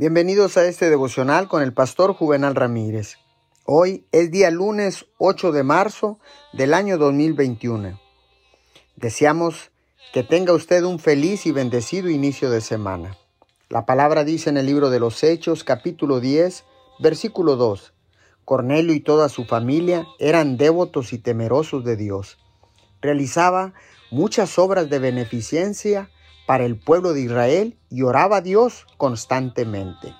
Bienvenidos a este devocional con el pastor Juvenal Ramírez. Hoy es día lunes 8 de marzo del año 2021. Deseamos que tenga usted un feliz y bendecido inicio de semana. La palabra dice en el libro de los Hechos, capítulo 10, versículo 2. Cornelio y toda su familia eran devotos y temerosos de Dios. Realizaba muchas obras de beneficencia para el pueblo de Israel y oraba a Dios constantemente.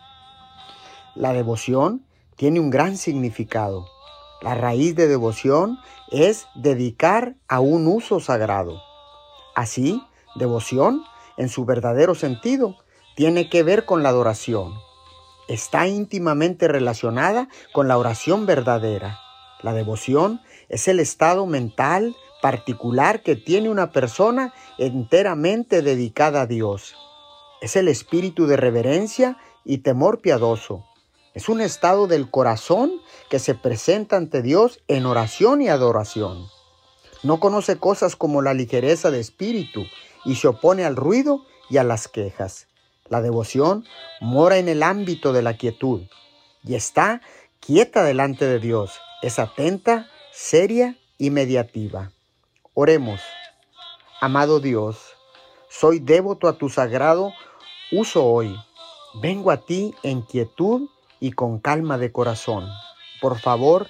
La devoción tiene un gran significado. La raíz de devoción es dedicar a un uso sagrado. Así, devoción, en su verdadero sentido, tiene que ver con la adoración. Está íntimamente relacionada con la oración verdadera. La devoción es el estado mental, particular que tiene una persona enteramente dedicada a Dios. Es el espíritu de reverencia y temor piadoso. Es un estado del corazón que se presenta ante Dios en oración y adoración. No conoce cosas como la ligereza de espíritu y se opone al ruido y a las quejas. La devoción mora en el ámbito de la quietud y está quieta delante de Dios. Es atenta, seria y mediativa. Oremos. Amado Dios, soy devoto a tu sagrado uso hoy. Vengo a ti en quietud y con calma de corazón. Por favor,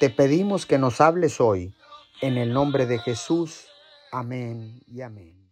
te pedimos que nos hables hoy. En el nombre de Jesús. Amén y amén.